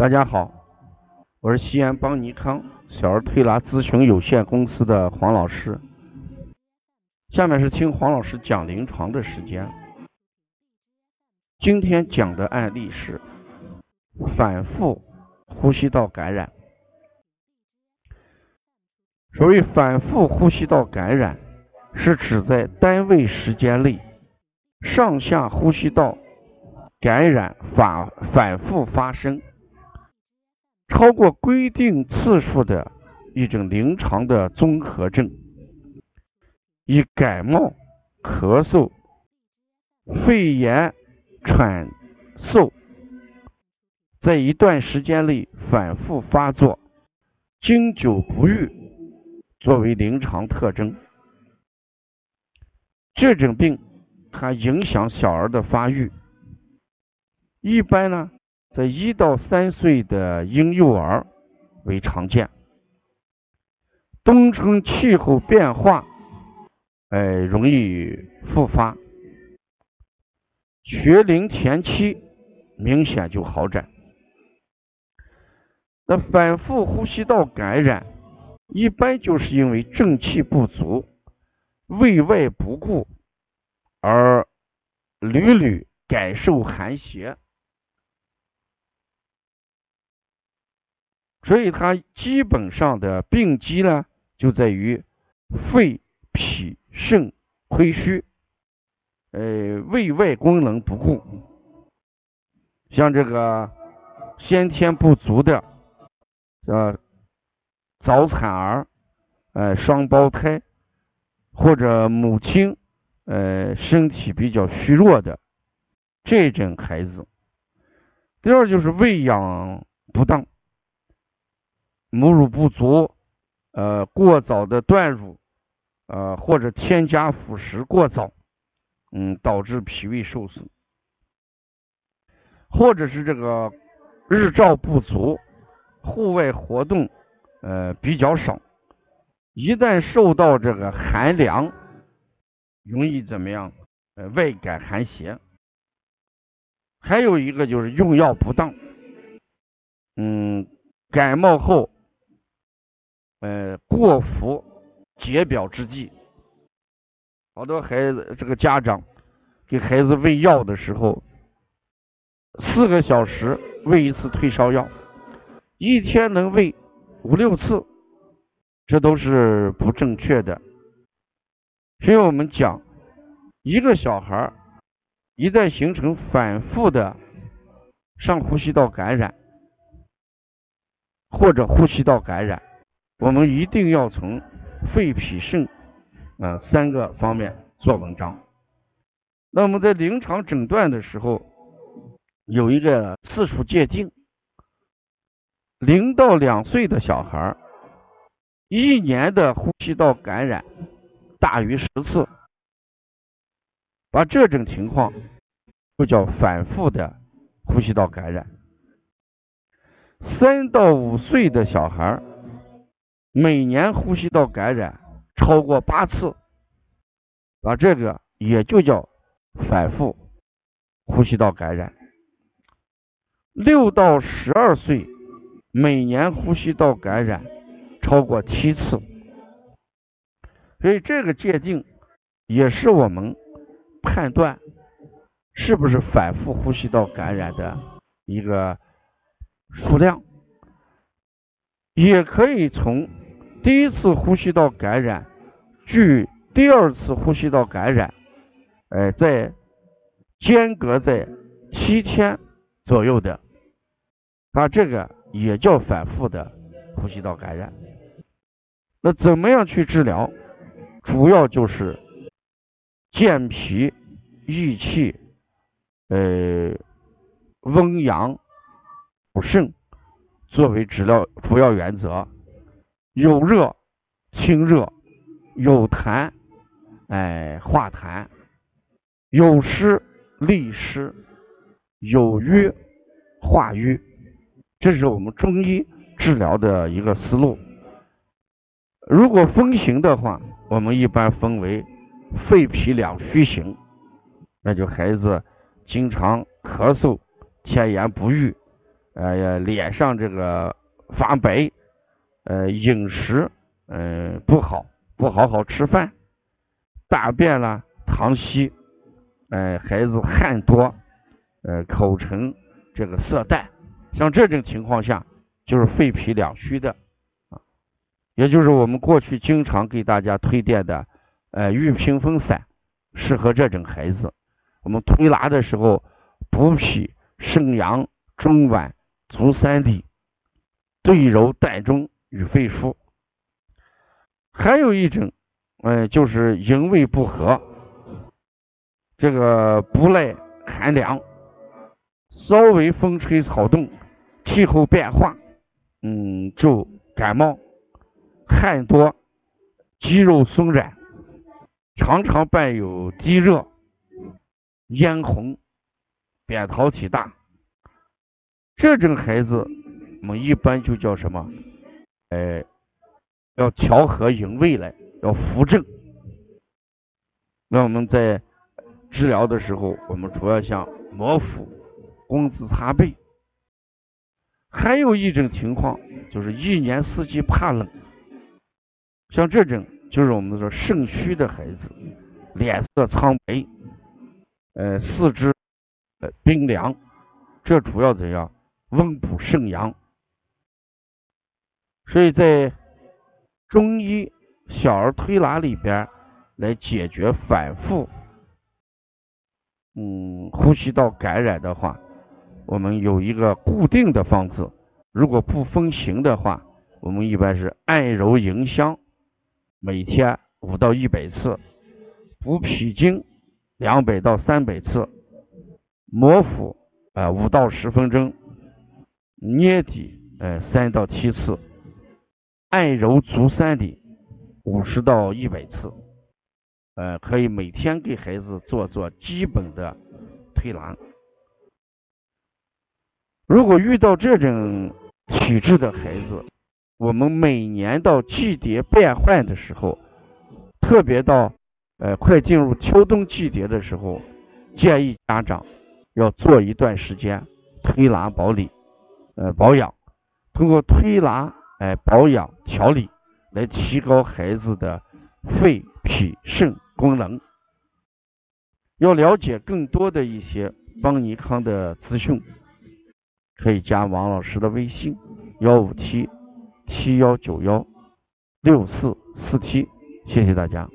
大家好，我是西安邦尼康小儿推拿咨询有限公司的黄老师。下面是听黄老师讲临床的时间。今天讲的案例是反复呼吸道感染。所谓反复呼吸道感染，是指在单位时间内上下呼吸道感染反反复发生。超过规定次数的一种临床的综合症，以感冒、咳嗽、肺炎、喘嗽，在一段时间内反复发作、经久不愈作为临床特征。这种病它影响小儿的发育，一般呢。在一到三岁的婴幼儿为常见，冬春气候变化，哎，容易复发。学龄前期明显就好转。那反复呼吸道感染，一般就是因为正气不足、胃外不顾，而屡屡感受寒邪。所以它基本上的病机呢，就在于肺、脾、肾亏虚，呃，胃外功能不顾。像这个先天不足的，呃，早产儿，呃，双胞胎，或者母亲，呃，身体比较虚弱的这种孩子。第二就是喂养不当。母乳不足，呃，过早的断乳，呃，或者添加辅食过早，嗯，导致脾胃受损，或者是这个日照不足，户外活动，呃，比较少，一旦受到这个寒凉，容易怎么样？呃，外感寒邪。还有一个就是用药不当，嗯，感冒后。呃，过服解表之剂，好多孩子这个家长给孩子喂药的时候，四个小时喂一次退烧药，一天能喂五六次，这都是不正确的。所以我们讲，一个小孩一旦形成反复的上呼吸道感染或者呼吸道感染。我们一定要从肺、脾、肾啊三个方面做文章。那么在临床诊断的时候，有一个次数界定：零到两岁的小孩一年的呼吸道感染大于十次，把这种情况就叫反复的呼吸道感染。三到五岁的小孩每年呼吸道感染超过八次，啊，这个也就叫反复呼吸道感染。六到十二岁每年呼吸道感染超过七次，所以这个界定也是我们判断是不是反复呼吸道感染的一个数量，也可以从。第一次呼吸道感染，距第二次呼吸道感染，呃，在间隔在七天左右的，啊，这个也叫反复的呼吸道感染。那怎么样去治疗？主要就是健脾益气，呃，温阳补肾作为治疗主要原则。有热清热，有痰哎化痰，有湿利湿，有瘀化瘀，这是我们中医治疗的一个思路。如果分型的话，我们一般分为肺脾两虚型，那就孩子经常咳嗽、天言不愈，呃，脸上这个发白，呃，饮食嗯不好，不好好吃饭，大便啦溏稀，呃，孩子汗多，呃，口唇这个色淡，像这种情况下，就是肺脾两虚的啊，也就是我们过去经常给大家推荐的，呃，玉屏风散，适合这种孩子。我们推拿的时候，补脾肾阳中脘足三里，对揉膻中与肺腧。还有一种，呃，就是营卫不和，这个不耐寒凉，稍微风吹草动，气候变化，嗯，就感冒，汗多，肌肉松软，常常伴有低热。咽红，扁桃体大，这种孩子我们一般就叫什么？哎，要调和营卫来，要扶正。那我们在治疗的时候，我们主要像摩腹、工字擦背。还有一种情况就是一年四季怕冷，像这种就是我们说肾虚的孩子，脸色苍白。呃，四肢呃冰凉，这主要怎样温补肾阳？所以在中医小儿推拿里边来解决反复嗯呼吸道感染的话，我们有一个固定的方子。如果不分型的话，我们一般是按揉迎香，每天五到一百次，补脾经。两百到三百次，摩腹啊五到十分钟，捏底呃三到七次，按揉足三里五十到一百次，呃可以每天给孩子做做基本的推拿。如果遇到这种体质的孩子，我们每年到季节变换的时候，特别到。呃，快进入秋冬季节的时候，建议家长要做一段时间推拿保理，呃，保养，通过推拿哎保养调理，来提高孩子的肺脾肾功能。要了解更多的一些邦尼康的资讯，可以加王老师的微信：幺五七七幺九幺六四四七，谢谢大家。